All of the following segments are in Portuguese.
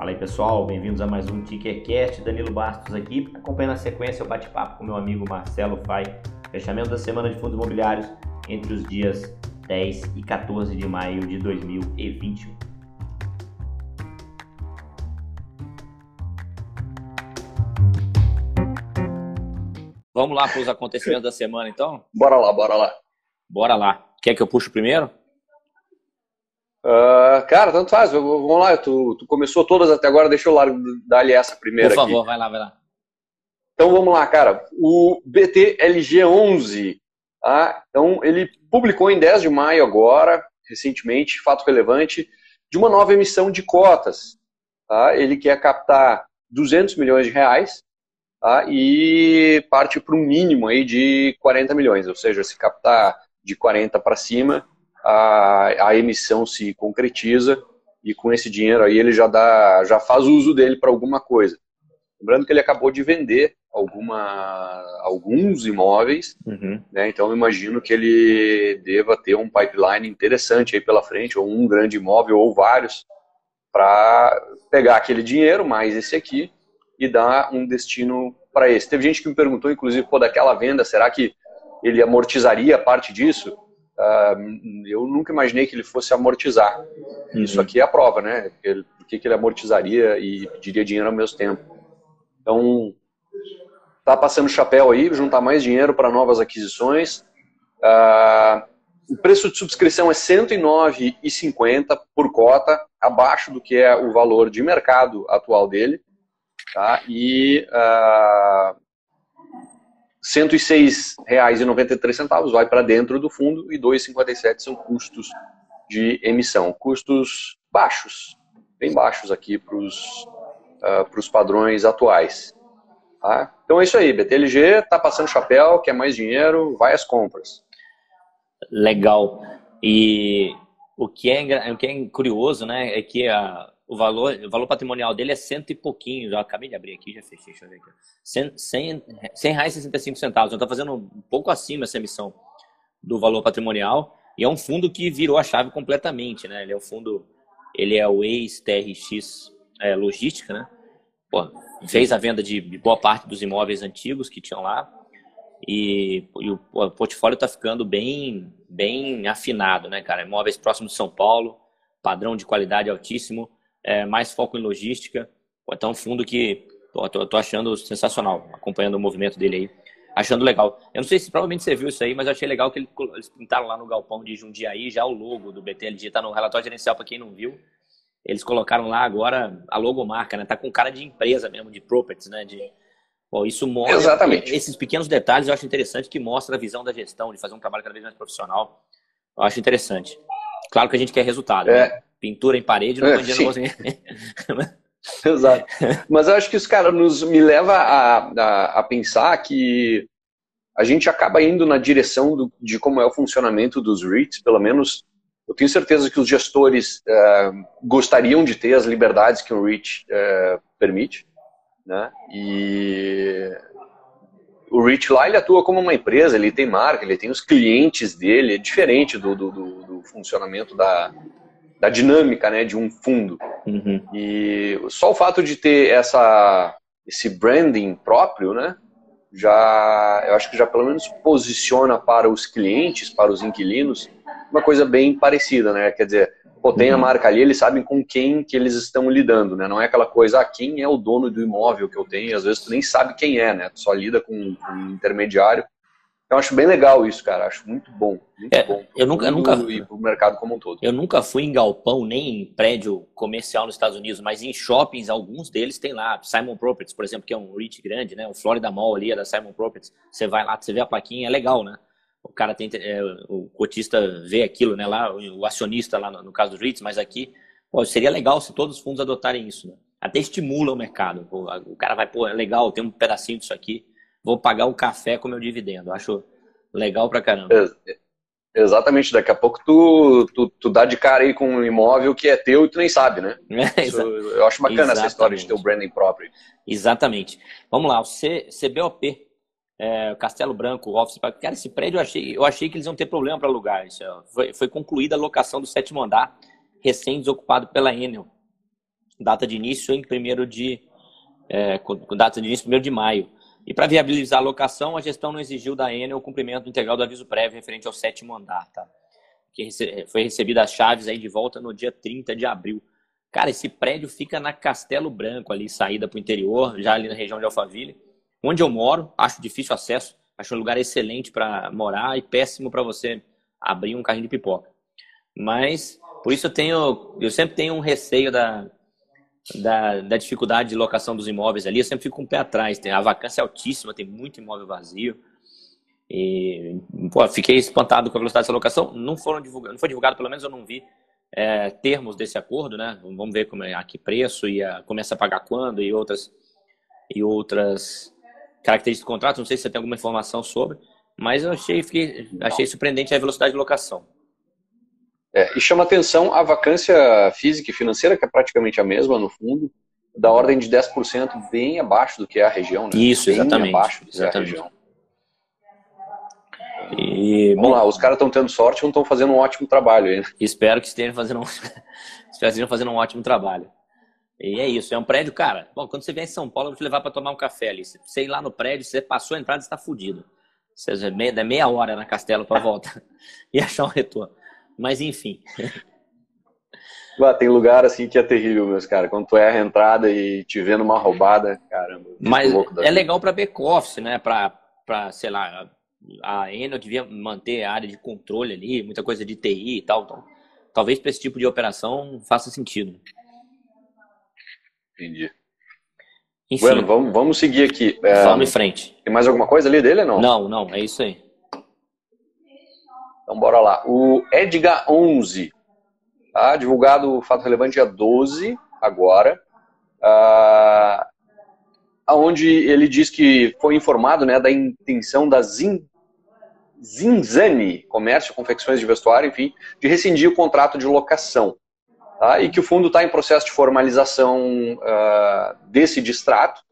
Fala aí pessoal, bem-vindos a mais um TickerCast. Danilo Bastos aqui, acompanhando a sequência o bate-papo com meu amigo Marcelo Fai. Fechamento da semana de fundos imobiliários entre os dias 10 e 14 de maio de 2021. Vamos lá para os acontecimentos da semana, então? Bora lá, bora lá. Bora lá. Quer que eu puxe primeiro? Uh, cara, tanto faz. Vamos lá, tu, tu, começou todas até agora, deixa eu lá dar-lhe essa primeira Por favor, aqui. vai lá, vai lá. Então vamos lá, cara. O BTLG11, tá? então ele publicou em 10 de maio agora, recentemente, fato relevante, de uma nova emissão de cotas. Tá? Ele quer captar 200 milhões de reais tá? e parte para um mínimo aí de 40 milhões, ou seja, se captar de 40 para cima, a, a emissão se concretiza e com esse dinheiro aí ele já dá, já faz uso dele para alguma coisa. Lembrando que ele acabou de vender alguma, alguns imóveis, uhum. né? então imagino que ele deva ter um pipeline interessante aí pela frente, ou um grande imóvel, ou vários, para pegar aquele dinheiro, mais esse aqui, e dar um destino para esse. Teve gente que me perguntou, inclusive, pô, daquela venda, será que ele amortizaria parte disso? Uh, eu nunca imaginei que ele fosse amortizar. Uhum. Isso aqui é a prova, né? Por que, que ele amortizaria e pediria dinheiro ao mesmo tempo? Então, tá passando chapéu aí, juntar mais dinheiro para novas aquisições. Uh, o preço de subscrição é R$ 109,50 por cota, abaixo do que é o valor de mercado atual dele. Tá? E uh, R$ 106,93 vai para dentro do fundo e R$ 2,57 são custos de emissão. Custos baixos, bem baixos aqui para os uh, padrões atuais. Tá? Então é isso aí, BTLG está passando chapéu, quer mais dinheiro, vai às compras. Legal. E o que é, o que é curioso, né, é que a, o valor, o valor patrimonial dele é cento e pouquinho. Já acabei de abrir aqui, já fechei, deixa eu ver aqui. Cem, cem, cem reais e 65 centavos. Então está fazendo um pouco acima essa emissão do valor patrimonial. E é um fundo que virou a chave completamente, né? Ele é o fundo, ele é o ex-TRX é, Logística, né? Pô, fez a venda de boa parte dos imóveis antigos que tinham lá. E, e o, o portfólio está ficando bem, bem afinado, né, cara? Imóveis próximos de São Paulo, padrão de qualidade altíssimo é, mais foco em logística. Então, um fundo que tô, tô, tô, achando sensacional, acompanhando o movimento dele aí, achando legal. Eu não sei se provavelmente você viu isso aí, mas eu achei legal que eles pintaram lá no galpão de Jundiaí já o logo do BTLG, está no relatório gerencial para quem não viu. Eles colocaram lá agora a logomarca, né? Tá com cara de empresa mesmo, de properties, né? De, Bom, isso mostra. Exatamente. Esses pequenos detalhes eu acho interessante que mostra a visão da gestão, de fazer um trabalho cada vez mais profissional. Eu acho interessante. Claro que a gente quer resultado. É. Né? Pintura em parede, não é, Exato. Mas eu acho que isso, cara, nos, me leva a, a, a, pensar que a gente acaba indo na direção do, de como é o funcionamento dos REITs, pelo menos eu tenho certeza que os gestores uh, gostariam de ter as liberdades que um REIT uh, permite, né? E o REIT lá ele atua como uma empresa, ele tem marca, ele tem os clientes dele, é diferente do, do, do funcionamento da, da dinâmica né, de um fundo. Uhum. E só o fato de ter essa, esse branding próprio, né, já, eu acho que já pelo menos posiciona para os clientes, para os inquilinos, uma coisa bem parecida, né? Quer dizer, pô, tem a uhum. marca ali, eles sabem com quem que eles estão lidando, né? Não é aquela coisa, ah, quem é o dono do imóvel que eu tenho, às vezes tu nem sabe quem é, né? Tu só lida com, com um intermediário eu acho bem legal isso, cara. Acho muito bom. Muito é, bom. Eu nunca, eu nunca e pro mercado como um todo. Eu nunca fui em galpão, nem em prédio comercial nos Estados Unidos, mas em shoppings, alguns deles tem lá. Simon Properties, por exemplo, que é um REIT grande, né? O Florida Mall ali é da Simon Properties. Você vai lá, você vê a plaquinha, é legal, né? O cara tem, é, o cotista vê aquilo, né? Lá, o acionista lá no, no caso dos REITs, mas aqui, pô, seria legal se todos os fundos adotarem isso, né? Até estimula o mercado. O cara vai, pô, é legal, tem um pedacinho disso aqui, vou pagar o café com meu dividendo. Acho Legal pra caramba. É, exatamente, daqui a pouco tu, tu, tu dá de cara aí com um imóvel que é teu e tu nem sabe, né? É, Isso, eu acho bacana Exatamente. essa história de ter o branding próprio. Exatamente. Vamos lá, o C, CBOP, é, Castelo Branco, Office Park. Cara, esse prédio eu achei, eu achei que eles iam ter problema para alugar. Isso, foi, foi concluída a locação do sétimo andar, recém-desocupado pela Enel. data de início em 1 de é, com data de início 1 de maio. E para viabilizar a locação, a gestão não exigiu da Enel o cumprimento integral do aviso prévio referente ao sétimo andar, tá? Que foi recebida as chaves aí de volta no dia 30 de abril. Cara, esse prédio fica na Castelo Branco, ali, saída para o interior, já ali na região de Alphaville. Onde eu moro, acho difícil acesso, acho um lugar excelente para morar e péssimo para você abrir um carrinho de pipoca. Mas, por isso eu tenho, eu sempre tenho um receio da, da, da, dificuldade de locação dos imóveis ali, eu sempre fico com um o pé atrás. Tem, a vacância é altíssima, tem muito imóvel vazio. E, pô, fiquei espantado com a velocidade dessa locação. Não foram divulgados, não foi divulgado, pelo menos eu não vi é, termos desse acordo, né? Vamos ver como é, a que preço e a, começa a pagar quando e outras e outras características do contrato. Não sei se você tem alguma informação sobre, mas eu achei, fiquei, achei surpreendente a velocidade de locação. É, e chama atenção a vacância física e financeira, que é praticamente a mesma no fundo, da ordem de 10%, bem abaixo do que é a região. Né? Isso, bem exatamente. abaixo do exatamente. que é a região. E, Vamos bom, lá, os caras estão tendo sorte e não estão fazendo um ótimo trabalho aí. Espero que estejam fazendo um, estejam fazendo um ótimo trabalho. E é isso, é um prédio, cara. Bom, quando você vier em São Paulo, eu vou te levar para tomar um café ali. Você ir lá no prédio, você passou a entrada, você está fudido. Você é meia, meia hora na Castelo para voltar e achar um retorno. Mas enfim. Ah, tem lugar assim que é terrível, meus caras. Quando tu erra a entrada e te vê numa roubada, caramba. Mas é legal para back-office, né? Para, sei lá, a Enel devia manter a área de controle ali, muita coisa de TI e tal. Então, talvez para esse tipo de operação faça sentido. Entendi. Enfim, bueno, vamos, vamos seguir aqui. É, vamos em frente. Tem mais alguma coisa ali dele ou não? Não, não, é isso aí. Então, bora lá. O Edgar 11, tá? divulgado o fato relevante dia 12, agora, ah, onde ele diz que foi informado né, da intenção da Zin, Zinzani, Comércio, Confecções de Vestuário, enfim, de rescindir o contrato de locação. Tá? E que o fundo está em processo de formalização uh, desse distrato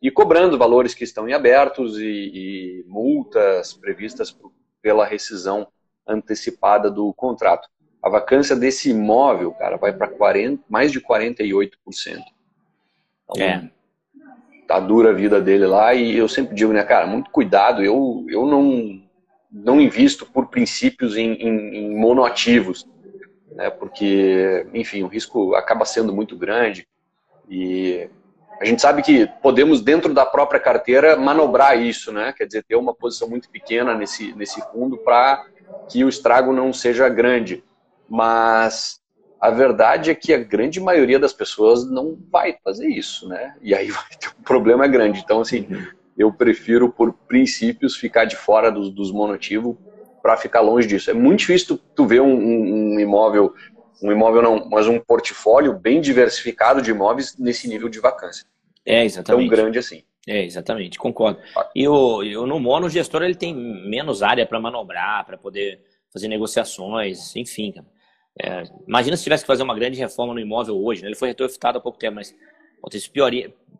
e cobrando valores que estão em abertos e, e multas previstas pela rescisão antecipada do contrato. A vacância desse imóvel, cara, vai para mais de 48%. Então, é. Tá dura a vida dele lá e eu sempre digo, né, cara, muito cuidado. Eu, eu não, não invisto por princípios em, em, em monoativos, né, porque, enfim, o risco acaba sendo muito grande e a gente sabe que podemos, dentro da própria carteira, manobrar isso, né? Quer dizer, ter uma posição muito pequena nesse, nesse fundo para que o estrago não seja grande. Mas a verdade é que a grande maioria das pessoas não vai fazer isso, né? E aí vai ter um problema grande. Então, assim, eu prefiro, por princípios, ficar de fora dos, dos monotivos para ficar longe disso. É muito difícil tu, tu ver um, um, um, imóvel, um imóvel não, mas um portfólio bem diversificado de imóveis nesse nível de vacância. É, exatamente. Tão grande assim. É, exatamente, concordo. E o, e o no mono, o gestor ele tem menos área para manobrar, para poder fazer negociações, enfim. É, imagina se tivesse que fazer uma grande reforma no imóvel hoje, né? ele foi retrofitado há pouco tempo, mas isso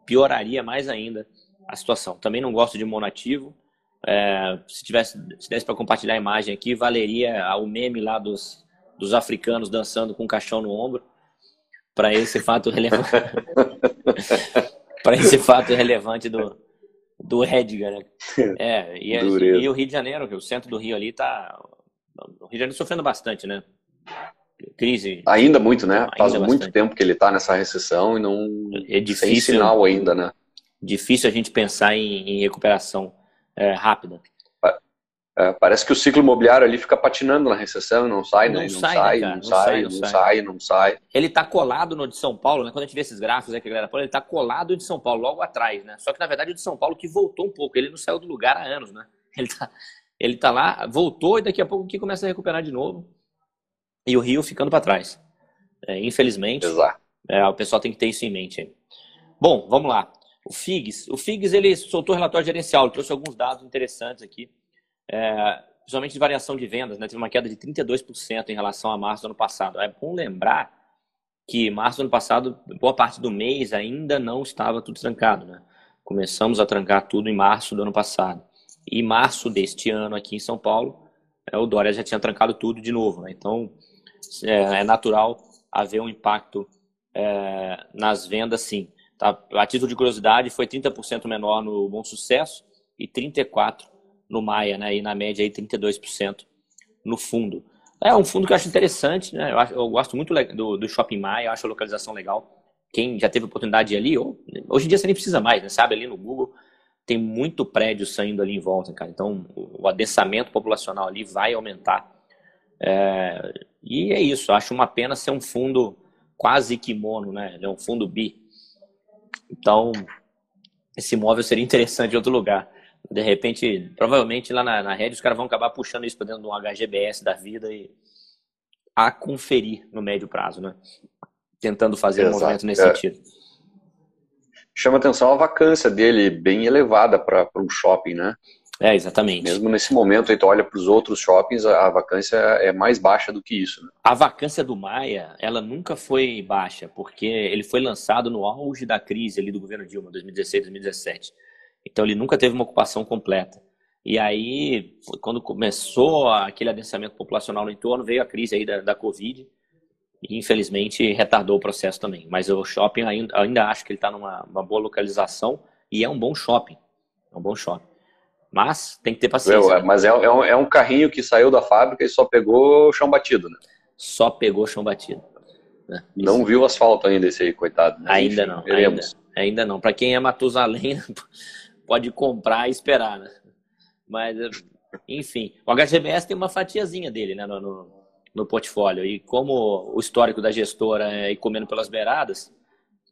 pioraria, mais ainda a situação. Também não gosto de monativo. É, se tivesse se desse para compartilhar a imagem aqui, valeria o meme lá dos, dos africanos dançando com um caixão no ombro para esse fato relevante. para esse fato relevante do, do Edgar. Né? É, e, é, e, o Rio de Janeiro, que o centro do Rio ali tá. O Rio de Janeiro sofrendo bastante, né? Crise. Ainda muito, né? Ainda Faz bastante. muito tempo que ele está nessa recessão e não. É difícil. Sem sinal ainda, né? Difícil a gente pensar em, em recuperação é, rápida. É, parece que o ciclo imobiliário ali fica patinando na recessão, não sai, não, não, sai, sai, né, não, sai, não, sai, não, sai, não sai. Ele está colado no de São Paulo, né? Quando a gente vê esses gráficos aí que a galera fala, ele está colado de São Paulo, logo atrás, né? Só que na verdade o de São Paulo que voltou um pouco, ele não saiu do lugar há anos, né? Ele está ele tá lá, voltou e daqui a pouco que começa a recuperar de novo. E o Rio ficando para trás. É, infelizmente. Exato. É, o pessoal tem que ter isso em mente aí. Bom, vamos lá. O FIGS. O FIGS ele soltou o relatório gerencial, ele trouxe alguns dados interessantes aqui é, principalmente de variação de vendas, né? teve uma queda de 32% em relação a março do ano passado. É bom lembrar que março do ano passado, boa parte do mês ainda não estava tudo trancado. Né? Começamos a trancar tudo em março do ano passado. E março deste ano aqui em São Paulo, é, o Dória já tinha trancado tudo de novo. Né? Então, é, é natural haver um impacto é, nas vendas, sim. Tá? A título de curiosidade, foi 30% menor no Bom Sucesso e 34% no Maia, né? E na média aí 32% no fundo. É um fundo que eu acho interessante, né? Eu, acho, eu gosto muito do, do Shopping Maia, eu acho a localização legal. Quem já teve oportunidade de ir ali, ou, hoje em dia você nem precisa mais, né? Sabe, ali no Google tem muito prédio saindo ali em volta, cara. Então o adensamento populacional ali vai aumentar. É, e é isso, acho uma pena ser um fundo quase kimono, né? É um fundo bi. Então, esse imóvel seria interessante em outro lugar. De repente, provavelmente lá na, na rede, os caras vão acabar puxando isso para dentro de um HGBS da vida e a conferir no médio prazo, né? Tentando fazer Exato. um movimento nesse é. sentido. Chama atenção a vacância dele bem elevada para um shopping, né? É, exatamente. Mesmo nesse momento, aí tu olha para os outros shoppings, a, vacância é mais baixa do que isso. Né? A vacância do Maia, ela nunca foi baixa, porque ele foi lançado no auge da crise ali do governo Dilma, 2016, 2017. Então ele nunca teve uma ocupação completa. E aí, quando começou aquele adensamento populacional no entorno, veio a crise aí da, da Covid e infelizmente retardou o processo também. Mas o shopping ainda, ainda acho que ele está numa boa localização e é um bom shopping. É um bom shopping. Mas tem que ter paciência. É, né? Mas é, é, um, é, um, carrinho que saiu da fábrica e só pegou chão batido, né? Só pegou chão batido. Né? Não viu asfalto ainda esse aí, coitado. Mas, ainda enfim, não. Ainda, ainda, não. Para quem é Matusalém, pode comprar e esperar, né? Mas, enfim. O HGBS tem uma fatiazinha dele, né? No, no, no portfólio. E como o histórico da gestora é ir comendo pelas beiradas,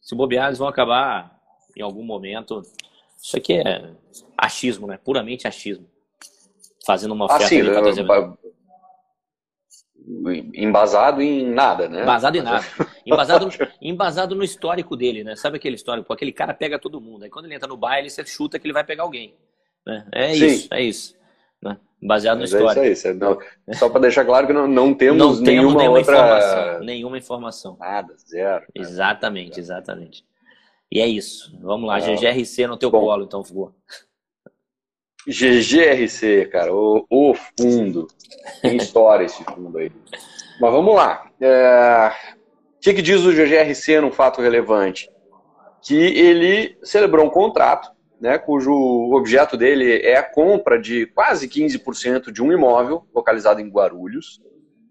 se bobear, eles vão acabar, em algum momento, isso aqui é achismo, né? Puramente achismo. Fazendo uma oferta. Assim, embasado em nada, né? Embasado em nada. Embasado, embasado no histórico dele, né? Sabe aquele histórico? Aquele cara pega todo mundo. Aí quando ele entra no baile, você chuta que ele vai pegar alguém. Né? É Sim. isso, é isso. Né? Baseado no histórico. É isso aí. Não, só para deixar claro que não, não temos, não nenhuma, nenhuma outra... informação. Nenhuma informação. Nada, zero. Exatamente, exatamente. E é isso. Vamos lá, ah, GGRC no teu bom. colo, então, Fugô. GGRC, cara, o, o, fundo. Tem história esse fundo aí. Mas vamos lá. É... O que, que diz o GGRC num fato relevante? Que ele celebrou um contrato, né, cujo objeto dele é a compra de quase 15% de um imóvel localizado em Guarulhos,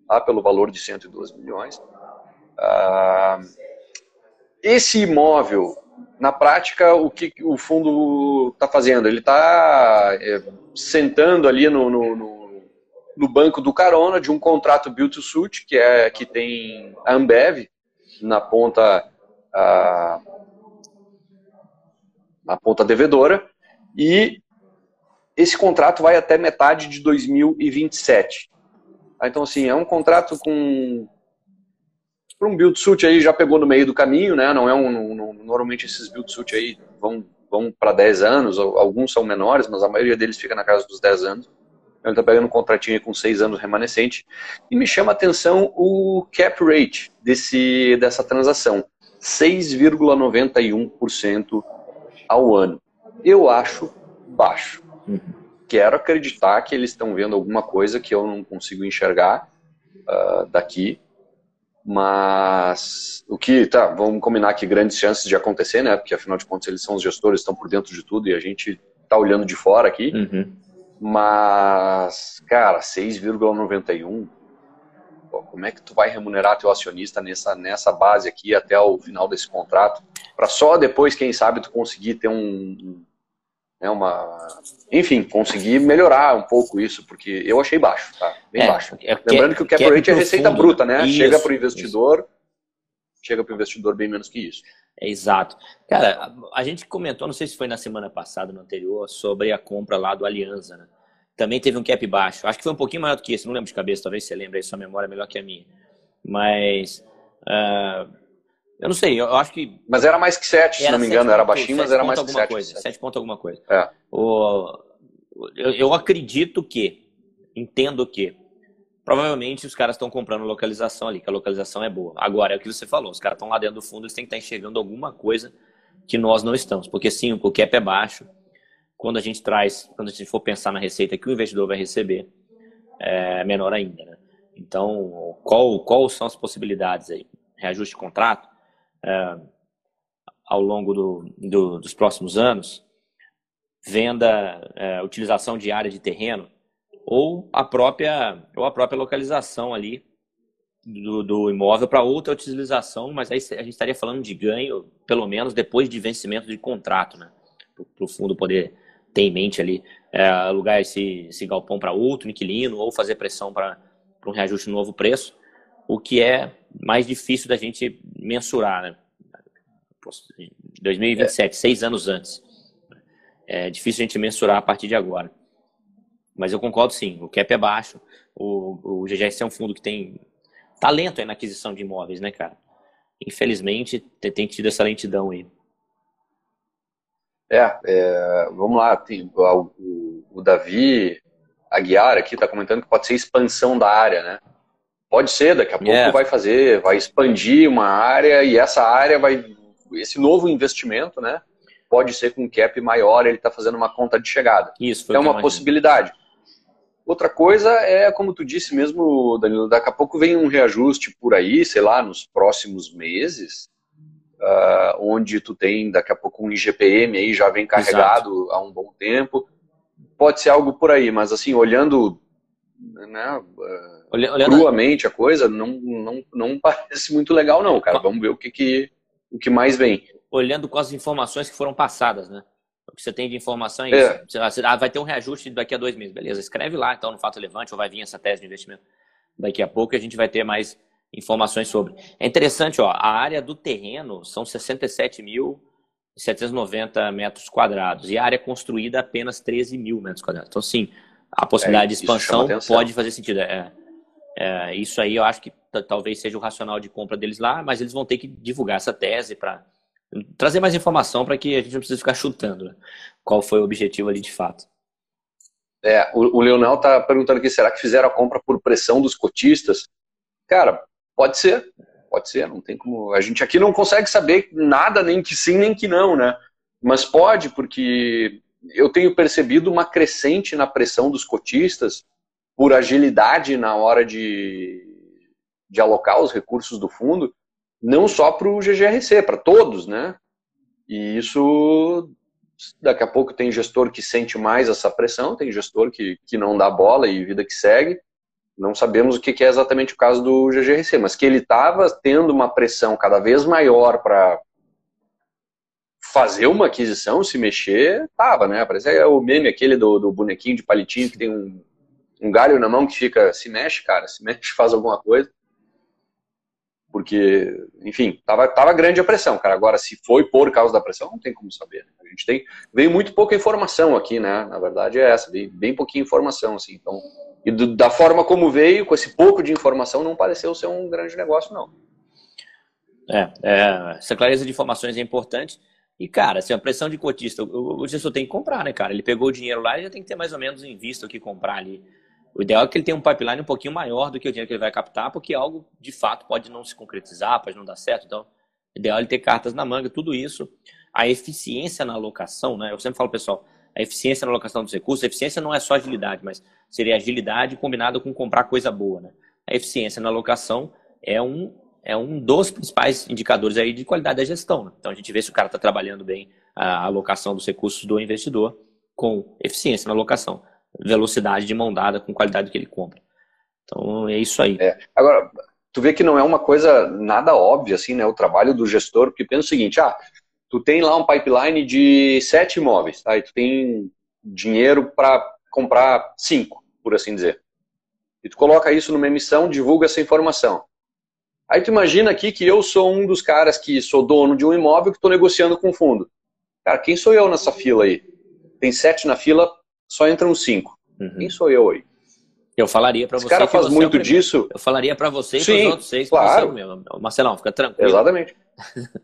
tá, pelo valor de 112 milhões. Ah, esse imóvel na prática, o que o fundo está fazendo? Ele está é, sentando ali no, no, no, no, banco do carona de um contrato build to suit, que, é, que tem a Ambev na ponta, a, na ponta devedora, e esse contrato vai até metade de 2027. Então, assim, é um contrato com para um build suit aí já pegou no meio do caminho, né? Não é um, um normalmente esses build suit aí vão vão para 10 anos, alguns são menores, mas a maioria deles fica na casa dos 10 anos. Ele está pegando um contratinho com 6 anos remanescente. E me chama a atenção o cap rate desse, dessa transação: 6,91% ao ano. Eu acho baixo. Quero acreditar que eles estão vendo alguma coisa que eu não consigo enxergar uh, daqui mas o que, tá, vamos combinar que grandes chances de acontecer, né? Porque afinal de contas eles são os gestores, estão por dentro de tudo e a gente tá olhando de fora aqui. Uhum. Mas, cara, 6,91. Como é que tu vai remunerar teu acionista nessa, nessa base aqui até o final desse contrato? Para só depois, quem sabe, tu conseguir ter um, né, uma, enfim, conseguir melhorar um pouco isso, porque eu achei baixo, tá? Bem é, baixo. É, Lembrando que o cap rate é receita fundo, bruta, né? Isso, chega para o investidor, isso. chega para o investidor bem menos que isso. É exato. Cara, a, gente comentou, não sei se foi na semana passada, no anterior, sobre a compra lá do Alianza, né? Também teve um cap baixo. Acho que foi um pouquinho maior do que esse, não lembro de cabeça, talvez você lembre aí, sua memória é melhor que a minha. Mas uh, eu não sei, eu acho que. Mas era mais que 7, se não me engano, ponto, era baixinho, mas era mais que 7. Coisa, 7 pontos alguma coisa. É. O, eu, eu acredito que, entendo que, provavelmente os caras estão comprando localização ali, que a localização é boa. Agora, é o que você falou, os caras estão lá dentro do fundo, eles têm que estar enxergando alguma coisa que nós não estamos. Porque sim, o cap é baixo. Quando a gente traz, quando a gente for pensar na receita que o investidor vai receber, é menor ainda, né? Então, qual, qual são as possibilidades aí? Reajuste de contrato? É, ao longo do, do, dos próximos anos, venda, é, utilização de área de terreno, ou a própria, ou a própria localização ali do, do imóvel para outra utilização, mas aí a gente estaria falando de ganho, pelo menos depois de vencimento de contrato, né? Para o fundo poder ter em mente ali é, alugar esse, esse galpão para outro inquilino ou fazer pressão para um reajuste no novo preço, o que é mais difícil da gente mensurar, né? 2027, é. seis anos antes. É difícil a gente mensurar a partir de agora. Mas eu concordo sim, o cap é baixo. O, o GGS é um fundo que tem talento na aquisição de imóveis, né, cara? Infelizmente, tem tido essa lentidão aí. É, é vamos lá, tem, o, o, Davi Aguiar aqui está comentando que pode ser expansão da área, né? Pode ser, daqui a pouco é. vai fazer, vai expandir uma área e essa área vai, esse novo investimento, né? Pode ser com um cap maior, ele está fazendo uma conta de chegada. Isso, é uma possibilidade. Outra coisa é, como tu disse mesmo, Danilo, daqui a pouco vem um reajuste por aí, sei lá, nos próximos meses, uh, onde tu tem daqui a pouco um IGPM aí já vem carregado Exato. há um bom tempo. Pode ser algo por aí, mas assim, olhando né, uh, olhando cruamente a coisa, não, não, não parece muito legal não, cara. Vamos ver o que, que, o que mais vem. Olhando com as informações que foram passadas, né? O que você tem de informação é isso. É. Ah, vai ter um reajuste daqui a dois meses. Beleza, escreve lá, então, no fato relevante, ou vai vir essa tese de investimento. Daqui a pouco a gente vai ter mais informações sobre. É interessante, ó, a área do terreno são 67.790 metros quadrados e a área construída apenas 13 mil metros quadrados. Então, sim, a possibilidade é, de expansão pode fazer sentido. É, é, isso aí eu acho que talvez seja o racional de compra deles lá, mas eles vão ter que divulgar essa tese para trazer mais informação para que a gente não precise ficar chutando né? qual foi o objetivo ali de fato. É, o, o Leonel tá perguntando aqui, será que fizeram a compra por pressão dos cotistas? Cara, pode ser, pode ser, não tem como. A gente aqui não consegue saber nada, nem que sim, nem que não, né? Mas pode, porque eu tenho percebido uma crescente na pressão dos cotistas por agilidade na hora de, de alocar os recursos do fundo não só para o GGRC, para todos, né? E isso, daqui a pouco tem gestor que sente mais essa pressão, tem gestor que, que não dá bola e vida que segue. Não sabemos o que é exatamente o caso do GGRC, mas que ele estava tendo uma pressão cada vez maior para fazer uma aquisição, se mexer, tava, né? Parece é o meme aquele do, do bonequinho de palitinho que tem um, um galho na mão que fica, se mexe, cara, se mexe, faz alguma coisa porque, enfim, tava, tava grande a pressão, cara. Agora, se foi por causa da pressão, não tem como saber. Né? A gente tem, veio muito pouca informação aqui, né? Na verdade é essa, veio bem pouquinha informação, assim. Então, e do, da forma como veio, com esse pouco de informação, não pareceu ser um grande negócio, não. É, é essa clareza de informações é importante. E, cara, assim, a pressão de cotista, o, gestor tem que comprar, né, cara? Ele pegou o dinheiro lá e já tem que ter mais ou menos em vista o que comprar ali. O ideal é que ele tenha um pipeline um pouquinho maior do que o dinheiro que ele vai captar, porque algo de fato pode não se concretizar, pode não dar certo. Então, o ideal é ele ter cartas na manga, tudo isso. A eficiência na alocação, né? Eu sempre falo, pessoal, a eficiência na alocação dos recursos, a eficiência não é só agilidade, mas seria agilidade combinada com comprar coisa boa, né? A eficiência na alocação é um, é um dos principais indicadores aí de qualidade da gestão. Né? Então, a gente vê se o cara está trabalhando bem a alocação dos recursos do investidor com eficiência na alocação velocidade de mão dada com qualidade que ele compra. Então é isso aí. É. Agora, tu vê que não é uma coisa nada óbvia, assim, né? O trabalho do gestor, porque pensa o seguinte, ah, tu tem lá um pipeline de sete imóveis, tá? E tu tem dinheiro para comprar cinco, por assim dizer. E tu coloca isso numa emissão, divulga essa informação. Aí tu imagina aqui que eu sou um dos caras que sou dono de um imóvel que estou negociando com o fundo. Cara, quem sou eu nessa fila aí? Tem sete na fila, só entram cinco. Uhum. Quem sou eu aí? Eu falaria para você. Esse cara faz você muito é disso. Eu falaria para você e para os outros seis. Claro. Você mesmo. Marcelão, fica tranquilo. Exatamente.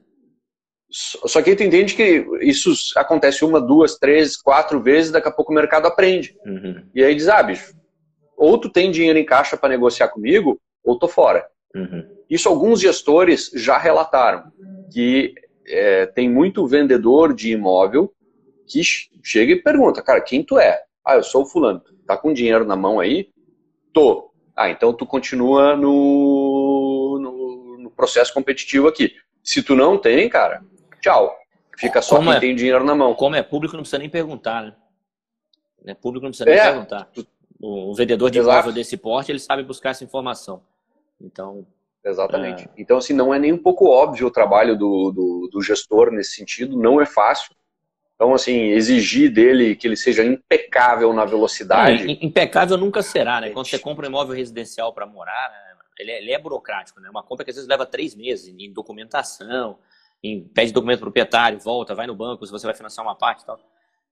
Só que tu entende que isso acontece uma, duas, três, quatro vezes, daqui a pouco o mercado aprende. Uhum. E aí diz, ah, bicho, ou tu tem dinheiro em caixa para negociar comigo, ou tô fora. Uhum. Isso alguns gestores já relataram, que é, tem muito vendedor de imóvel que chega e pergunta, cara, quem tu é? Ah, eu sou o fulano. Tá com dinheiro na mão aí? Tô. Ah, então tu continua no, no, no processo competitivo aqui. Se tu não tem, cara, tchau. Fica só como quem é, tem dinheiro na mão. Como é público, não precisa nem perguntar, né? É público, não precisa nem é. perguntar. O, vendedor de imóvel desse porte, ele sabe buscar essa informação. Então. Exatamente. É... Então, assim, não é nem um pouco óbvio o trabalho do, do, do gestor nesse sentido, não é fácil. Então, assim, exigir dele que ele seja impecável na velocidade. Impecável nunca será, né? Quando você compra um imóvel residencial para morar, né? ele, é, ele, é, burocrático, né? Uma compra que às vezes leva três meses em documentação, em, pede documento proprietário, volta, vai no banco, se você vai financiar uma parte e tal.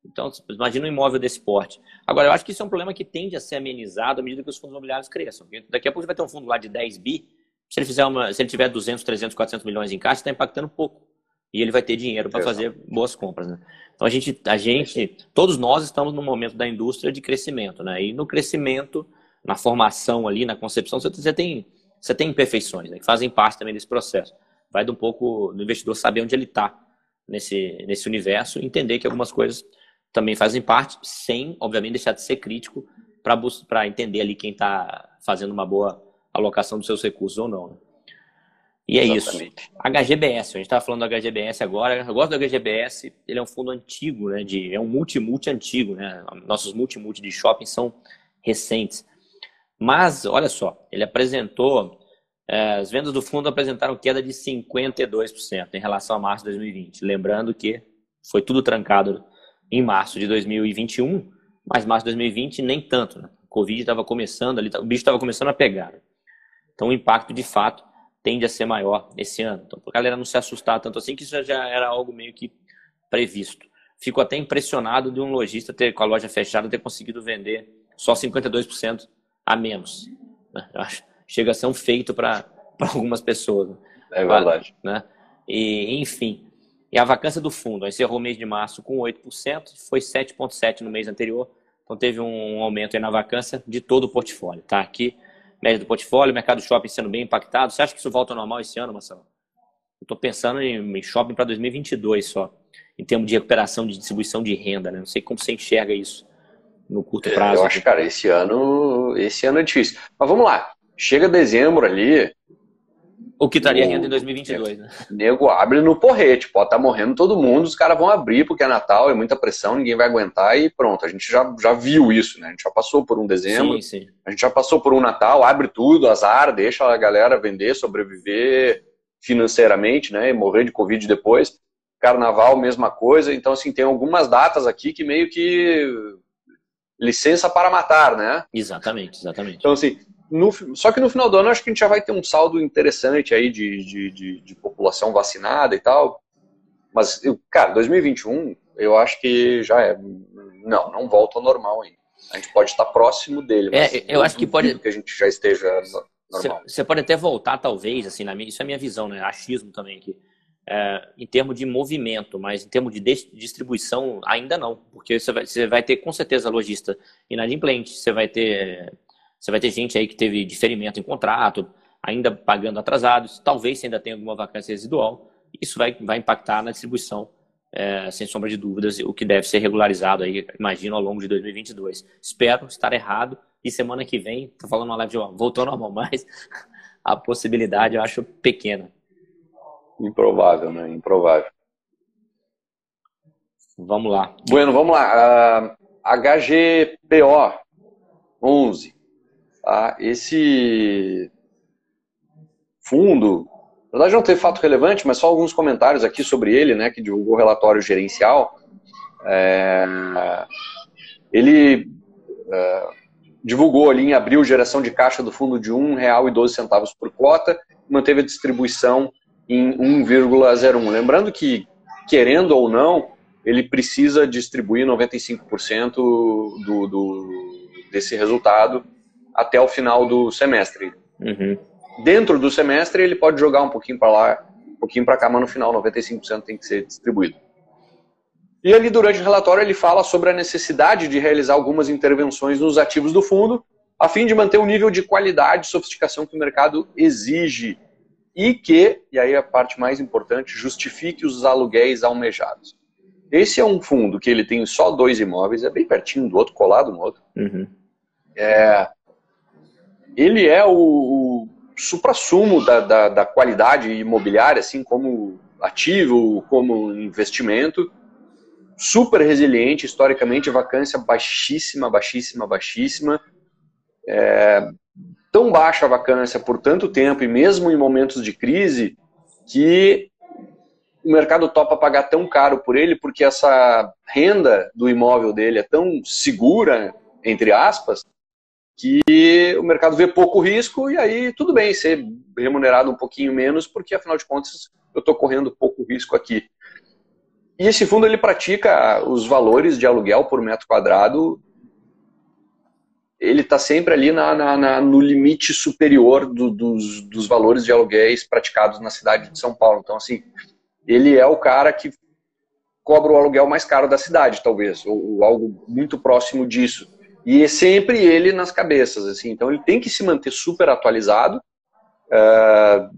Então, imagina um imóvel desse porte. Agora, eu acho que isso é um problema que tende a ser amenizado à medida que os fundos imobiliários cresçam. Daqui a pouco você vai ter um fundo lá de 10 bi, se ele, fizer uma, se ele tiver 200, 300, 400 milhões em caixa, está impactando pouco. E ele vai ter dinheiro para fazer boas compras. Né? Então, a gente, a gente, todos nós estamos no momento da indústria de crescimento. Né? E no crescimento, na formação ali, na concepção, você tem, você tem imperfeições né? que fazem parte também desse processo. Vai de um pouco do investidor saber onde ele está nesse, nesse universo e entender que algumas coisas também fazem parte, sem, obviamente, deixar de ser crítico para entender ali quem está fazendo uma boa alocação dos seus recursos ou não. Né? E é Exatamente. isso. HGBS, a gente estava falando do HGBS agora. Eu gosto do HGBS, ele é um fundo antigo, né? De, é um multi-multi antigo, né? Nossos multi-multi de shopping são recentes. Mas, olha só, ele apresentou. É, as vendas do fundo apresentaram queda de 52% em relação a março de 2020. Lembrando que foi tudo trancado em março de 2021, mas março de 2020 nem tanto. Né? O Covid estava começando ali, o bicho estava começando a pegar. Então o impacto de fato tende a ser maior esse ano. Então, para a galera não se assustar tanto assim, que isso já era algo meio que previsto. Fico até impressionado de um lojista ter, com a loja fechada, ter conseguido vender só 52% a menos. Né? Chega a ser um feito para algumas pessoas. Né? É verdade. Né? E, enfim, e a vacância do fundo encerrou o mês de março com 8%, foi 7,7% no mês anterior. Então teve um aumento na vacância de todo o portfólio. Tá aqui, média do portfólio, mercado shopping sendo bem impactado. Você acha que isso volta ao normal esse ano, Marcelo? Eu estou pensando em shopping para 2022 só, em termos de recuperação de distribuição de renda. Né? Não sei como você enxerga isso no curto prazo. Eu acho, cara, esse ano, esse ano é difícil. Mas vamos lá. Chega dezembro ali, o que estaria renda em 2022, né? Nego abre no porrete, pode estar tá morrendo todo mundo, os caras vão abrir porque é Natal, é muita pressão, ninguém vai aguentar e pronto. A gente já, já viu isso, né? A gente já passou por um dezembro, sim, sim. a gente já passou por um Natal, abre tudo, azar, deixa a galera vender, sobreviver financeiramente, né? E morrer de Covid depois. Carnaval, mesma coisa. Então, assim, tem algumas datas aqui que meio que licença para matar, né? Exatamente, exatamente. Então, assim, no, só que no final do ano acho que a gente já vai ter um saldo interessante aí de, de, de, de população vacinada e tal. Mas, eu, cara, 2021 eu acho que já é. Não, não volta ao normal ainda. A gente pode estar próximo dele, mas é, eu acho que pode que a gente já esteja normal. Você pode até voltar, talvez, assim, minha, isso é a minha visão, né? Achismo também aqui. É, em termos de movimento, mas em termos de distribuição, ainda não. Porque você vai, você vai ter com certeza lojista inadimplente, você vai ter você vai ter gente aí que teve diferimento em contrato, ainda pagando atrasados, talvez você ainda tenha alguma vacância residual. Isso vai, vai impactar na distribuição, é, sem sombra de dúvidas, o que deve ser regularizado aí, imagino, ao longo de 2022. Espero estar errado e semana que vem, tô falando uma live de voltou ao normal, mas a possibilidade eu acho pequena. Improvável, né? Improvável. Vamos lá. Bueno, vamos lá. Uh, ah, HGPO 11. Tá? Esse fundo, na verdade não teve fato relevante, mas só alguns comentários aqui sobre ele, né, que divulgou o relatório gerencial. É, ele é, divulgou ali em abril geração de caixa do fundo de R$ 1,12 por cota, manteve a distribuição em 1,01. Lembrando que, querendo ou não, ele precisa distribuir 95% do, do, desse resultado até o final do semestre. Uhum. Dentro do semestre, ele pode jogar um pouquinho para lá, um pouquinho para cá, mas no final, 95% tem que ser distribuído. E ali, durante o relatório, ele fala sobre a necessidade de realizar algumas intervenções nos ativos do fundo, a fim de manter o nível de qualidade e sofisticação que o mercado exige e que, e aí a parte mais importante, justifique os aluguéis almejados. Esse é um fundo que ele tem só dois imóveis, é bem pertinho do outro, colado no outro. Uhum. É, ele é o, o, supra-sumo da, da, da, qualidade imobiliária, assim como ativo, como investimento. Super resiliente, historicamente, vacância baixíssima, baixíssima, baixíssima. É, tão baixa a vacância por tanto tempo, e mesmo em momentos de crise, que o mercado topa pagar tão caro por ele, porque essa renda do imóvel dele é tão segura, entre aspas, que o mercado vê pouco risco e aí tudo bem ser remunerado um pouquinho menos, porque afinal de contas eu estou correndo pouco risco aqui. E esse fundo ele pratica os valores de aluguel por metro quadrado, ele está sempre ali na, na, na, no limite superior do, dos, dos valores de aluguéis praticados na cidade de São Paulo. Então, assim, ele é o cara que cobra o aluguel mais caro da cidade, talvez, ou, ou algo muito próximo disso. E é sempre ele nas cabeças, assim. Então ele tem que se manter super atualizado, uh,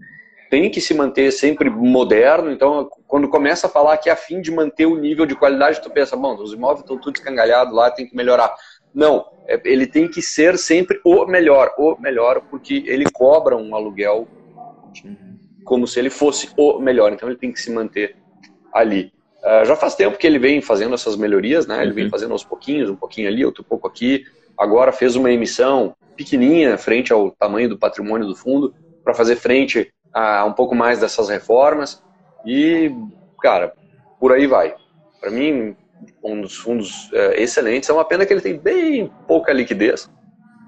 tem que se manter sempre moderno. Então, quando começa a falar que é a fim de manter o nível de qualidade, tu pensa, bom, os imóveis estão tudo escangalhados lá, tem que melhorar. Não, é, ele tem que ser sempre o melhor, o melhor, porque ele cobra um aluguel como se ele fosse o melhor. Então ele tem que se manter ali. Uh, já faz tempo que ele vem fazendo essas melhorias, né? Ele uhum. vem fazendo aos pouquinhos, um pouquinho ali, outro pouco aqui. Agora fez uma emissão pequenininha frente ao tamanho do patrimônio do fundo para fazer frente a um pouco mais dessas reformas e, cara, por aí vai. Para mim, um dos fundos é, excelentes. É uma pena que ele tem bem pouca liquidez,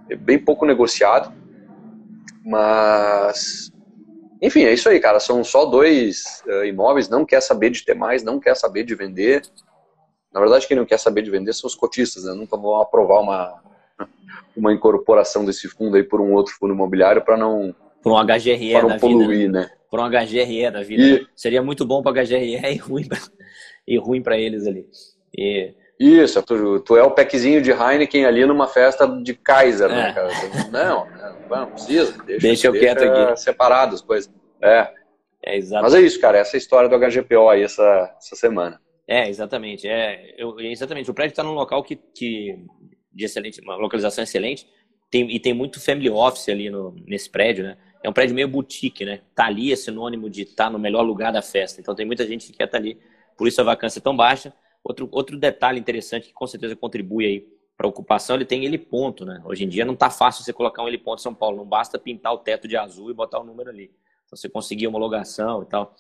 é bem pouco negociado, mas enfim, é isso aí, cara. São só dois uh, imóveis, não quer saber de ter mais, não quer saber de vender. Na verdade, quem não quer saber de vender são os cotistas, né? Nunca vão aprovar uma, uma incorporação desse fundo aí por um outro fundo imobiliário para não. Por um HGRE para não poluir, vida, né? Por um HGRE da vida. E... Seria muito bom para HGRE e ruim para e ruim para eles ali. E... Isso, tu, tu, é o pequezinho de Heineken ali numa festa de Kaiser, né, é. né, cara? Não, não, não precisa. Deixa, deixa eu quieto aqui. Separado as coisas. É. É, exato. Mas é isso, cara. Essa é a história do HGPO aí essa, essa semana. É, exatamente. É, eu, exatamente. O prédio está num local que, que, de excelente, uma localização excelente, tem, e tem muito family office ali no, nesse prédio, né? É um prédio meio boutique, né? Tá ali é sinônimo de estar tá no melhor lugar da festa. Então tem muita gente que quer estar tá ali. Por isso a vacância é tão baixa. Outro, outro detalhe interessante que com certeza contribui aí para a ocupação, ele tem heliponto, né? Hoje em dia não está fácil você colocar um heliponto em São Paulo, não basta pintar o teto de azul e botar o número ali. Então você conseguir homologação e tal,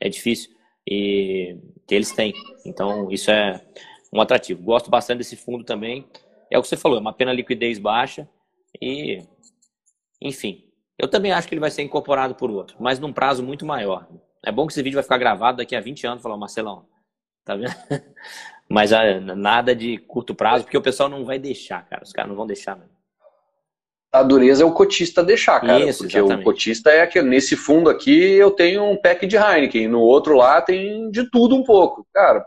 é difícil. E eles têm. Então isso é um atrativo. Gosto bastante desse fundo também. É o que você falou, é uma pena liquidez baixa e enfim, eu também acho que ele vai ser incorporado por outro, mas num prazo muito maior. É bom que esse vídeo vai ficar gravado daqui a 20 anos, falar, Marcelão, Tá vendo? Mas nada de curto prazo, porque o pessoal não vai deixar, cara. Os caras não vão deixar mesmo. A dureza é o cotista deixar, cara. Isso, porque exatamente. o cotista é que nesse fundo aqui eu tenho um pack de Heineken, no outro lá tem de tudo um pouco. Cara,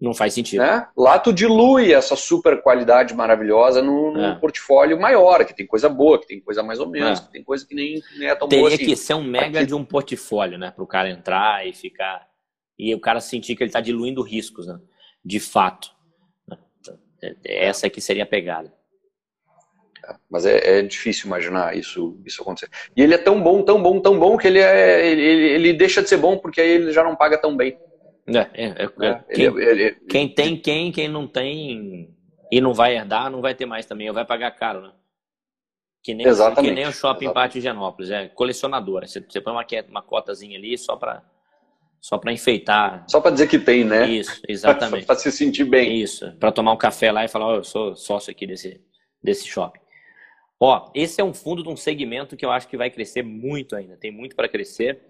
não faz sentido. Né? Lá tu dilui essa super qualidade maravilhosa num, é. portfólio maior, que tem coisa boa, que tem coisa mais ou menos, é. que tem coisa que nem, nem é tão Teria boa assim. Teria que ser um mega aqui... de um portfólio, né? Para o cara entrar e ficar e o cara sentir que ele está diluindo riscos, né? de fato. Né? Essa aqui seria a pegada. Mas é, é, difícil imaginar isso, isso acontecer. E ele é tão bom, tão bom, tão bom que ele, é, ele, ele deixa de ser bom porque aí ele já não paga tão bem. É, é, é, é quem, ele, quem, tem quem, quem não tem e não vai herdar, não vai ter mais também, vai pagar caro, né? Que nem, Exatamente. Que nem o shopping Exatamente. Pátio Higienópolis, é colecionadora. Você, você põe uma, uma cotazinha ali só para só para enfeitar. Só para dizer que tem, né? Isso, exatamente. para se sentir bem. Isso, para tomar um café lá e falar, oh, eu sou sócio aqui desse, desse shopping. Ó, esse é um fundo de um segmento que eu acho que vai crescer muito ainda, tem muito para crescer,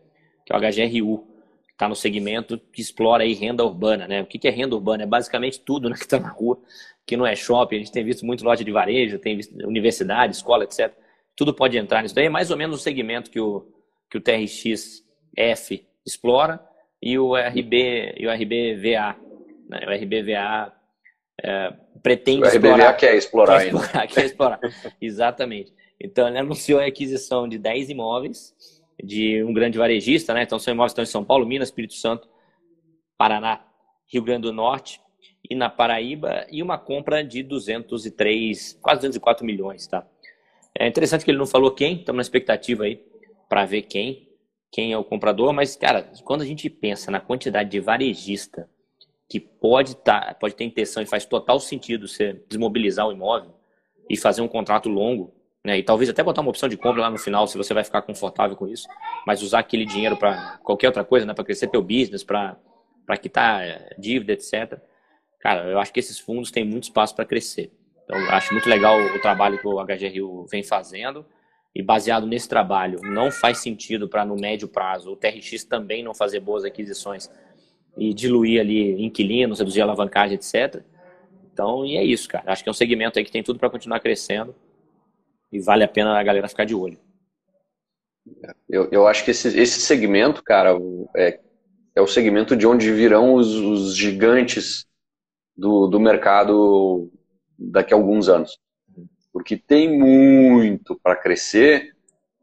que é o HGRU, que está no segmento que explora aí renda urbana, né? O que é renda urbana? É basicamente tudo né, que está na rua, que não é shopping, a gente tem visto muito loja de varejo, tem visto universidade, escola, etc. Tudo pode entrar nisso daí, é mais ou menos o segmento que o, que o TRX F explora, e o RB e o RBVA. Né? O RBVA é, pretende o RBVA explorar. quer explorar, quer explorar, quer explorar. Exatamente. Então ele anunciou a aquisição de 10 imóveis de um grande varejista, né? Então são imóveis estão em São Paulo, Minas, Espírito Santo, Paraná, Rio Grande do Norte e na Paraíba e uma compra de 203, quase 204 milhões, tá? É interessante que ele não falou quem, estamos na expectativa aí para ver quem, quem é o comprador, mas, cara, quando a gente pensa na quantidade de varejista que pode, tá, pode ter intenção e faz total sentido você desmobilizar o imóvel e fazer um contrato longo, né, e talvez até botar uma opção de compra lá no final, se você vai ficar confortável com isso, mas usar aquele dinheiro para qualquer outra coisa, né, para crescer teu business, para quitar eh, dívida, etc. Cara, eu acho que esses fundos têm muito espaço para crescer. Então, acho muito legal o trabalho que o HGRU vem fazendo. E baseado nesse trabalho, não faz sentido para no médio prazo o TRX também não fazer boas aquisições e diluir ali inquilinos, reduzir a alavancagem, etc. Então, e é isso, cara. Acho que é um segmento aí que tem tudo para continuar crescendo e vale a pena a galera ficar de olho. Eu, eu acho que esse, esse segmento, cara, é, é o segmento de onde virão os, os gigantes do, do mercado daqui a alguns anos. Porque tem muito para crescer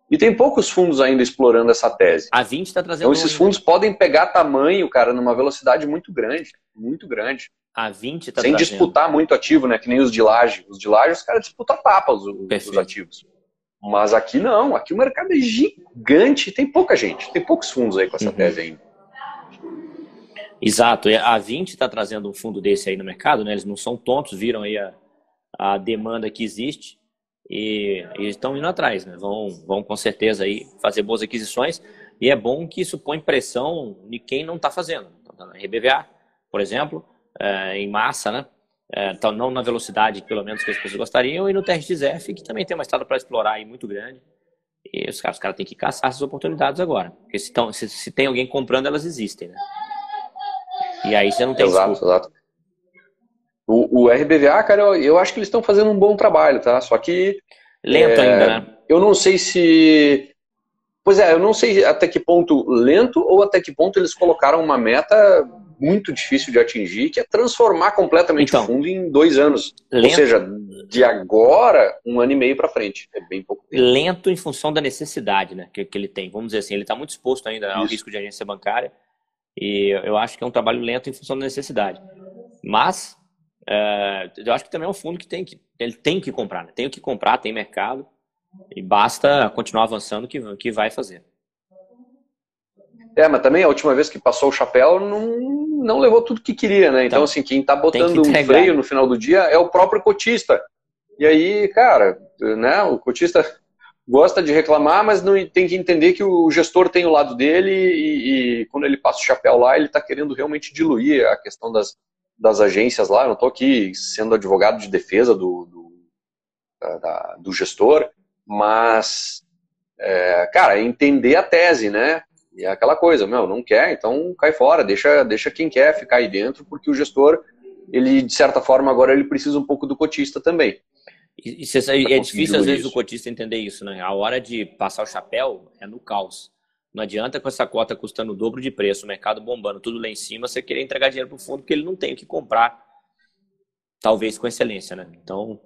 e tem poucos fundos ainda explorando essa tese. A 20 está trazendo. Então esses fundos podem pegar tamanho, cara, numa velocidade muito grande, muito grande. A 20 tá Sem trazendo. disputar muito ativo, né? Que nem os de laje. Os de laje, os caras disputam tapas os, os ativos. Mas aqui não, aqui o mercado é gigante, tem pouca gente, tem poucos fundos aí com essa uhum. tese ainda. Exato, a 20 está trazendo um fundo desse aí no mercado, né? Eles não são tontos, viram aí a, a demanda que existe e, e estão indo atrás, né? Vão, vão com certeza aí fazer boas aquisições e é bom que isso põe pressão em quem não está fazendo. Então, na RBVA, por exemplo, é, em massa, né? É, então, não na velocidade, pelo menos, que as pessoas gostariam, e no TRXF, que também tem uma estrada para explorar aí muito grande. E os caras, os caras têm que caçar essas oportunidades agora. Porque se, tão, se, se tem alguém comprando, elas existem, né? E aí você não tem Exato, desculpa. exato. O, o RBVA, cara, eu, eu, acho que eles estão fazendo um bom trabalho, tá? Só que. Lento é, ainda, né? Eu não sei se. Pois é, eu não sei até que ponto lento ou até que ponto eles colocaram uma meta muito difícil de atingir, que é transformar completamente então, o fundo em dois anos. Lento, ou seja, de agora, um ano e meio para frente. É bem pouco tempo. Lento em função da necessidade né, que, que ele tem. Vamos dizer assim, ele está muito exposto ainda ao Isso. risco de agência bancária. E eu acho que é um trabalho lento em função da necessidade. Mas é, eu acho que também é um fundo que tem que ele tem que comprar, né? tem que comprar, tem mercado e basta continuar avançando que que vai fazer. É, mas também a última vez que passou o chapéu não, não levou tudo que queria, né? Então, então assim, quem está botando um freio no final do dia é o próprio cotista. E aí, cara, né, o cotista gosta de reclamar, mas não tem que entender que o gestor tem o lado dele e, e quando ele passa o chapéu lá, ele está querendo realmente diluir a questão das, das agências lá, eu não estou aqui sendo advogado de defesa do, do, da, do gestor, mas, é, cara, entender a tese, né? E é aquela coisa, meu, não quer, então cai fora, deixa, deixa quem quer ficar aí dentro, porque o gestor, ele, de certa forma, agora ele precisa um pouco do cotista também. E, e é difícil, às vezes, isso. o cotista entender isso, né? A hora de passar o chapéu é no caos. Não adianta com essa cota custando o dobro de preço, o mercado bombando, tudo lá em cima, você querer entregar dinheiro para o fundo porque ele não tem o que comprar, talvez com excelência, né? Então,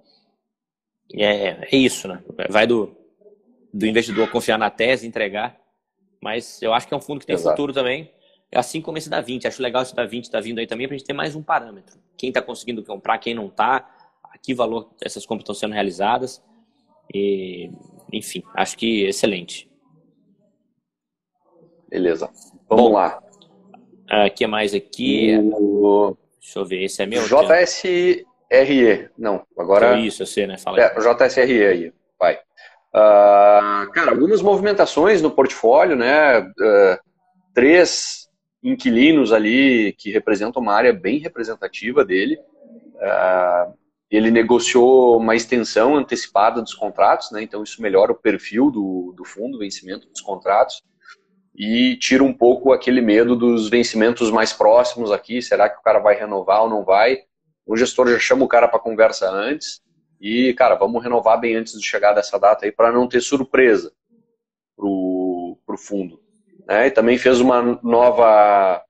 é, é isso, né? Vai do, do investidor confiar na tese, entregar, mas eu acho que é um fundo que tem Exato. futuro também, assim como esse da 20. Acho legal esse da 20 está vindo aí também para a gente ter mais um parâmetro. Quem está conseguindo comprar, quem não está, a que valor essas compras estão sendo realizadas. E, enfim, acho que excelente. Beleza. Vamos Bom, lá. O uh, que mais aqui? O... Deixa eu ver, esse é meu? JSRE. Não, agora. Então, isso, eu sei, né? Fala aí. É, JSRE aí, vai. Uh, cara, algumas movimentações no portfólio, né? Uh, três inquilinos ali que representam uma área bem representativa dele. Uh, ele negociou uma extensão antecipada dos contratos, né? Então isso melhora o perfil do, do fundo, o vencimento dos contratos e tira um pouco aquele medo dos vencimentos mais próximos aqui. Será que o cara vai renovar ou não vai? O gestor já chama o cara para conversa antes e, cara, vamos renovar bem antes de chegar dessa data aí para não ter surpresa pro, pro fundo. Né? E também fez uma nova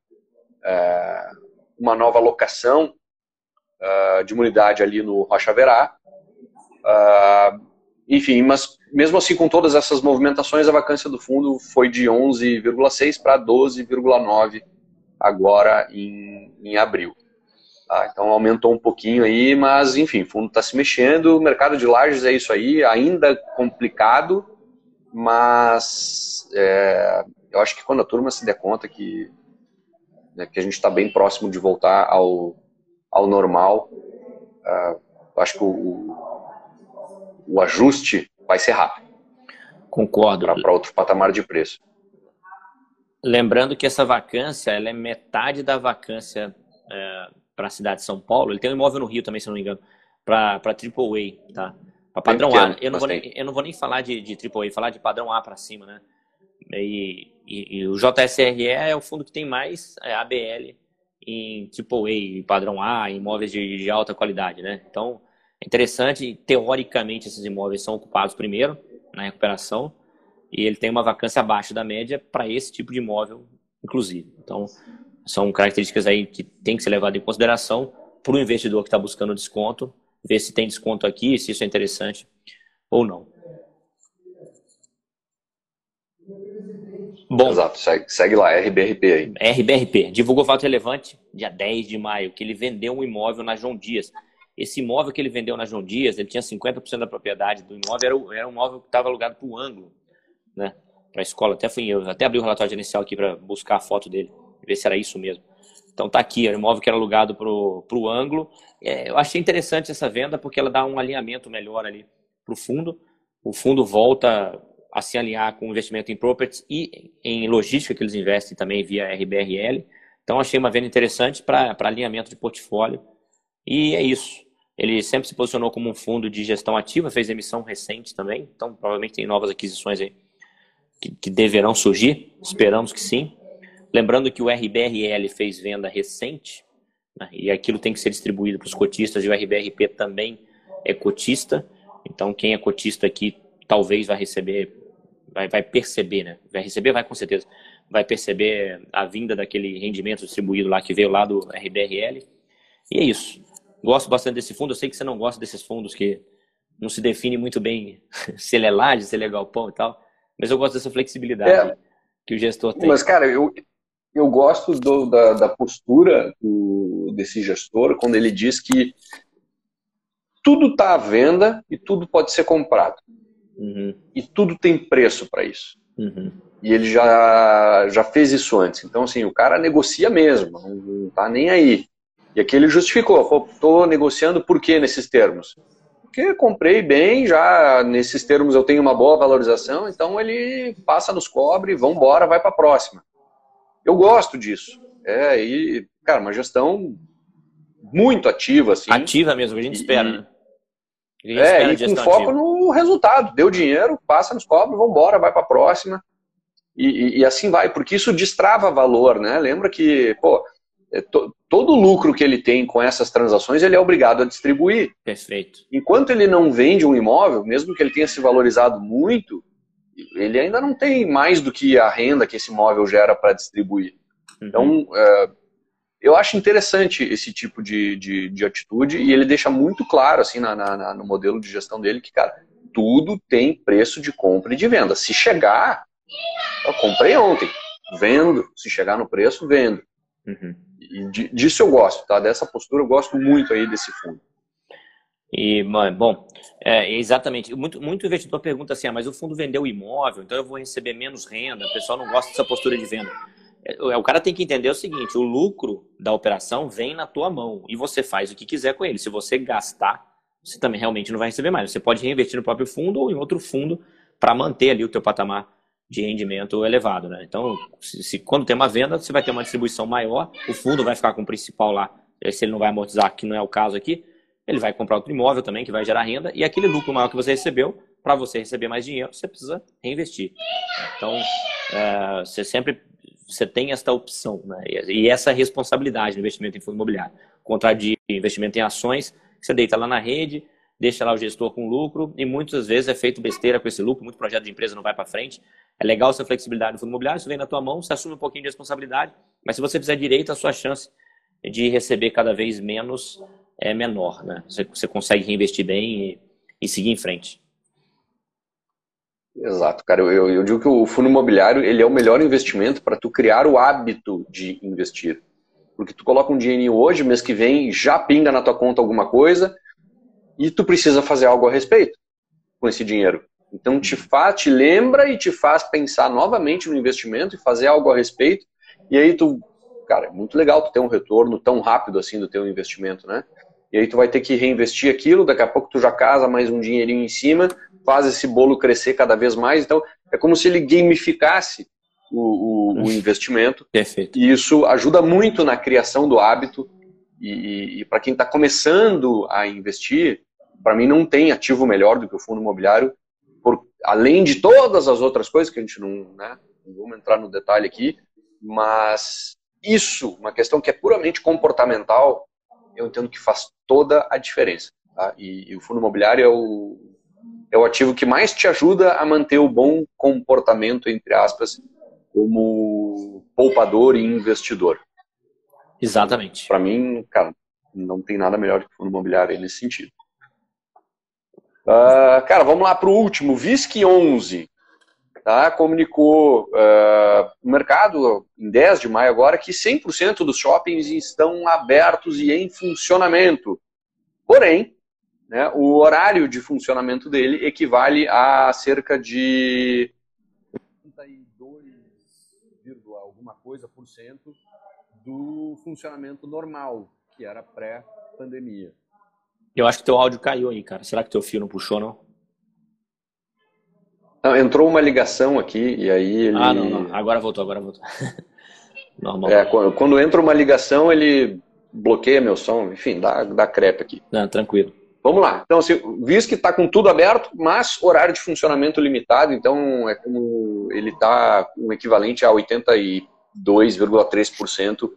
é, uma nova locação uh, de unidade ali no Rocha Verá. Uh, enfim, mas mesmo assim, com todas essas movimentações, a vacância do fundo foi de 11,6 para 12,9 agora em, em abril. Tá? Então aumentou um pouquinho aí, mas enfim, o fundo está se mexendo. O mercado de lajes é isso aí, ainda complicado, mas é, eu acho que quando a turma se der conta que, né, que a gente está bem próximo de voltar ao, ao normal, uh, acho que o, o ajuste vai ser rápido. Concordo. Para outro patamar de preço. Lembrando que essa vacância ela é metade da vacância é, para a cidade de São Paulo. Ele tem um imóvel no Rio também, se não me engano, para AAA, tá? Para padrão A. Eu não, vou nem, eu não vou nem falar de, de AAA, falar de padrão A para cima, né? E, e, e, o JSRE é o fundo que tem mais é, ABL em AAA, padrão A, imóveis de, de alta qualidade, né? Então, é interessante, teoricamente, esses imóveis são ocupados primeiro na recuperação e ele tem uma vacância abaixo da média para esse tipo de imóvel, inclusive. Então, são características aí que tem que ser levado em consideração para o investidor que está buscando desconto, ver se tem desconto aqui, se isso é interessante ou não. Bom, Exato, segue, segue, lá, RBRP aí. RBRP, divulgou fato relevante dia 10 de maio, que ele vendeu um imóvel na João Dias. Esse imóvel que ele vendeu na João Dias, ele tinha 50% da propriedade do imóvel, era, era um imóvel que estava alugado para o ângulo, né? Para a escola. Até fui eu, até abri o relatório inicial aqui para buscar a foto dele, ver se era isso mesmo. Então tá aqui, era um imóvel que era alugado para o ângulo. É, eu achei interessante essa venda porque ela dá um alinhamento melhor ali para o fundo. O fundo volta a se alinhar com investimento em properties e em logística que eles investem também via RBRL. Então achei uma venda interessante para alinhamento de portfólio. E é isso. Ele sempre se posicionou como um fundo de gestão ativa, fez emissão recente também, então provavelmente tem novas aquisições aí que, que deverão surgir, esperamos que sim. Lembrando que o RBRL fez venda recente, né, e aquilo tem que ser distribuído para os cotistas, e o RBRP também é cotista, então quem é cotista aqui talvez vai receber vai, vai perceber, né? Vai receber, vai com certeza, vai perceber a vinda daquele rendimento distribuído lá que veio lá do RBRL. E é isso. Gosto bastante desse fundo. Eu sei que você não gosta desses fundos que não se define muito bem se ele é laje, se ele é galpão e tal. Mas eu gosto dessa flexibilidade é, que o gestor tem. Mas, cara, eu, eu gosto do, da, da postura do, desse gestor quando ele diz que tudo está à venda e tudo pode ser comprado. Uhum. E tudo tem preço para isso. Uhum. E ele já, já fez isso antes. Então, assim, o cara negocia mesmo, não tá nem aí. E aqui ele justificou, estou negociando por que nesses termos? Porque comprei bem, já nesses termos eu tenho uma boa valorização, então ele passa nos cobre, vamos embora, vai para a próxima. Eu gosto disso. É, e, cara, uma gestão muito ativa, assim. Ativa mesmo, a gente espera, e, né? É, e com foco no resultado. Deu dinheiro, passa nos cobros, vamos embora, vai para a próxima. E, e, e, assim vai, porque isso destrava valor, né? Lembra que, pô, to, todo lucro que ele tem com essas transações, ele é obrigado a distribuir. Perfeito. Enquanto ele não vende um imóvel, mesmo que ele tenha se valorizado muito, ele ainda não tem mais do que a renda que esse imóvel gera para distribuir. Uhum. Então, é, eu acho interessante esse tipo de, de, de, atitude e ele deixa muito claro, assim, na, na, no modelo de gestão dele, que, cara, tudo tem preço de compra e de venda. Se chegar, eu comprei ontem, vendo. Se chegar no preço, vendo. Uhum. E disso eu gosto, tá? Dessa postura eu gosto muito aí desse fundo. E, bom, é, exatamente. Muito, muito investidor pergunta assim, ah, mas o fundo vendeu imóvel, então eu vou receber menos renda, o pessoal não gosta dessa postura de venda. É, o cara tem que entender o seguinte: o lucro da operação vem na tua mão e você faz o que quiser com ele. Se você gastar, você também realmente não vai receber mais. Você pode reinvestir no próprio fundo ou em outro fundo para manter ali o teu patamar de rendimento elevado, né? Então, se, se, quando tem uma venda, você vai ter uma distribuição maior, o fundo vai ficar com o principal lá. Se ele não vai amortizar, que não é o caso aqui, ele vai comprar outro imóvel também que vai gerar renda e aquele lucro maior que você recebeu, para você receber mais dinheiro, você precisa reinvestir. Então, é, você sempre você tem esta opção, né? E essa responsabilidade no investimento em fundo imobiliário. Contrário de investimento em ações, você deita lá na rede, deixa lá o gestor com lucro e muitas vezes é feito besteira com esse lucro, muito projeto de empresa não vai para frente. É legal essa flexibilidade no fundo imobiliário, isso vem na tua mão, você assume um pouquinho de responsabilidade, mas se você fizer direito, a sua chance de receber cada vez menos é menor, né? Você, você consegue reinvestir bem e, e seguir em frente. Exato, cara. Eu, eu, digo que o fundo imobiliário ele é o melhor investimento para tu criar o hábito de investir. Porque tu coloca um dinheirinho hoje, mês que vem já pinga na tua conta alguma coisa e tu precisa fazer algo a respeito com esse dinheiro. Então te faz, te lembra e te faz pensar novamente no investimento e fazer algo a respeito. E aí tu, cara, é muito legal tu ter um retorno tão rápido assim do teu investimento, né? E aí tu vai ter que reinvestir aquilo, daqui a pouco tu já casa mais um dinheirinho em cima, faz esse bolo crescer cada vez mais. Então é como se ele gamificasse o, o, o investimento. Perfeito. E isso ajuda muito na criação do hábito. E, e para quem está começando a investir, para mim não tem ativo melhor do que o fundo imobiliário, por, além de todas as outras coisas que a gente não, né, não vamos entrar no detalhe aqui, mas isso, uma questão que é puramente comportamental, eu entendo que faz toda a diferença. Tá? E, e, o fundo imobiliário é o, é o ativo que mais te ajuda a manter o bom comportamento, entre aspas, como poupador e investidor. Exatamente. Para mim, cara, não tem nada melhor que o fundo imobiliário nesse sentido. Uh, cara, vamos lá para o último. VISC 11 tá, comunicou uh, no mercado, em 10 de maio agora, que 100% dos shoppings estão abertos e em funcionamento. Porém, né, o horário de funcionamento dele equivale a cerca de 32, alguma coisa por cento do funcionamento normal, que era pré-pandemia. Eu acho que teu áudio caiu aí, cara. Será que teu fio não puxou, não? Não, entrou uma ligação aqui e aí ele... Ah, não, não. Agora voltou, agora voltou. Normal. É, quando, quando, entra uma ligação, ele bloqueia meu som. Enfim, dá, dá crepe aqui. Não, tranquilo. Vamos lá. Então, assim, visto que está com tudo aberto, mas horário de funcionamento limitado, então é como ele está um equivalente a 82,3%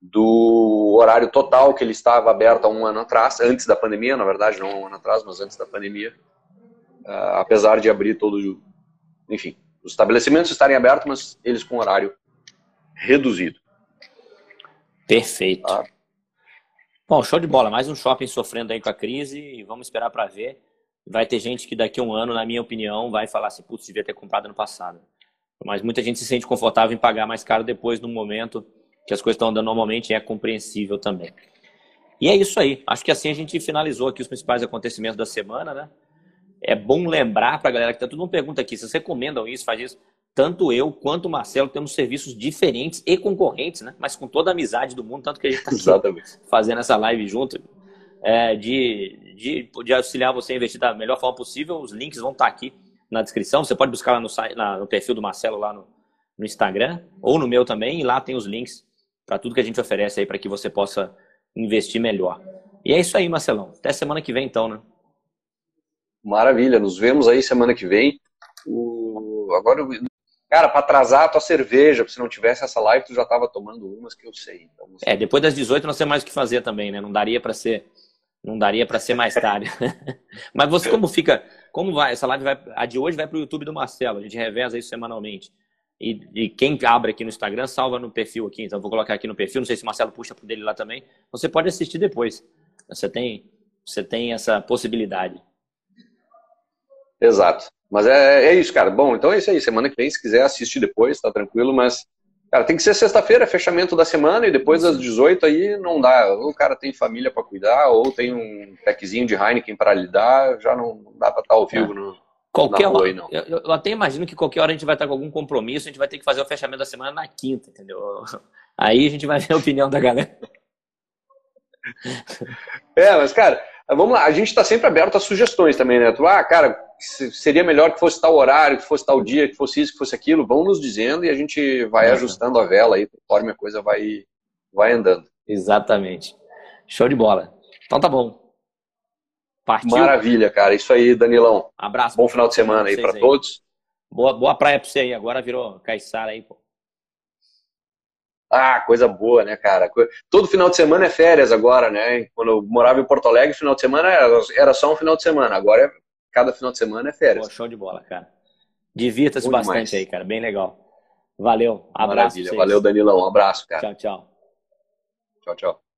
do horário total que ele estava aberto há um ano atrás, antes da pandemia, na verdade, não há um ano atrás, mas antes da pandemia, uh, apesar de abrir todo, enfim, os estabelecimentos estarem abertos, mas eles com horário reduzido. Perfeito. Tá? Bom, show de bola. Mais um shopping sofrendo aí com a crise e vamos esperar para ver. Vai ter gente que daqui a um ano, na minha opinião, vai falar assim, putz, devia ter comprado no passado. Mas muita gente se sente confortável em pagar mais caro depois, no momento que as coisas estão andando normalmente, é compreensível também. E é isso aí. Acho que assim a gente finalizou aqui os principais acontecimentos da semana, né? É bom lembrar para a galera que tá todo mundo pergunta aqui, se vocês recomendam isso, faz isso. Tanto eu quanto o Marcelo temos serviços diferentes e concorrentes, né? Mas com toda a amizade do mundo, tanto que a gente está fazendo essa live junto, é, de, de, de auxiliar você a investir da melhor forma possível. Os links vão estar tá aqui na descrição. Você pode buscar lá no, na, no perfil do Marcelo lá no, no Instagram ou no meu também, e lá tem os links para tudo que a gente oferece aí para que você possa investir melhor. E é isso aí, Marcelão. Até semana que vem, então, né? Maravilha, nos vemos aí semana que vem. O... Agora, cara, para atrasar a tua cerveja, se não tivesse essa live, tu já tava tomando umas que eu sei. Então, É, depois das 18 nós temos mais o que fazer também, né? Não daria para ser, não daria para ser mais tarde. Mas você como fica, como vai? Essa live vai, a de hoje vai para o YouTube do Marcelo. A gente reveza isso semanalmente. E, e, quem abre aqui no Instagram, salva no perfil aqui. Então, vou colocar aqui no perfil. Não sei se o Marcelo puxa pro dele lá também. Você pode assistir depois. Você tem, você tem essa possibilidade. Exato. Mas é, é isso, cara. Bom, então é isso aí. Semana que vem, se quiser, assiste depois, tá tranquilo. Mas, cara, tem que ser sexta-feira, fechamento da semana. E depois das 18 aí não dá. Ou o cara tem família para cuidar, ou tem um packzinho de Heineken para lidar. Já não dá para estar ao vivo é. no Qualquer hora, eu, eu, até imagino que qualquer hora a gente vai estar com algum compromisso, a gente vai ter que fazer o fechamento da semana na quinta, entendeu? Aí a gente vai ver a opinião da galera. É, mas, cara, vamos lá, a gente está sempre aberto a sugestões também, né? Tu, ah, cara, seria melhor que fosse tal horário, que fosse tal dia, que fosse isso, que fosse aquilo, vão nos dizendo e a gente vai é. ajustando a vela aí, conforme a coisa vai, vai andando. Exatamente. Show de bola. Então tá bom. Partiu? Maravilha, cara. Isso aí, Danilão. Abraço. Bom final de semana aí para todos. Boa, boa praia para você aí. Agora virou caiçara aí, pô. Ah, coisa boa, né, cara? Todo final de semana é férias agora, né? Quando eu morava em Porto Alegre, final de semana era só um final de semana. Agora, é, cada final de semana é férias. Pô, show de bola, cara. Divirta-se bastante demais. aí, cara. Bem legal. Valeu. Abraço. Maravilha. Valeu, Danilão. Um abraço, cara. Tchau, tchau. Tchau, tchau.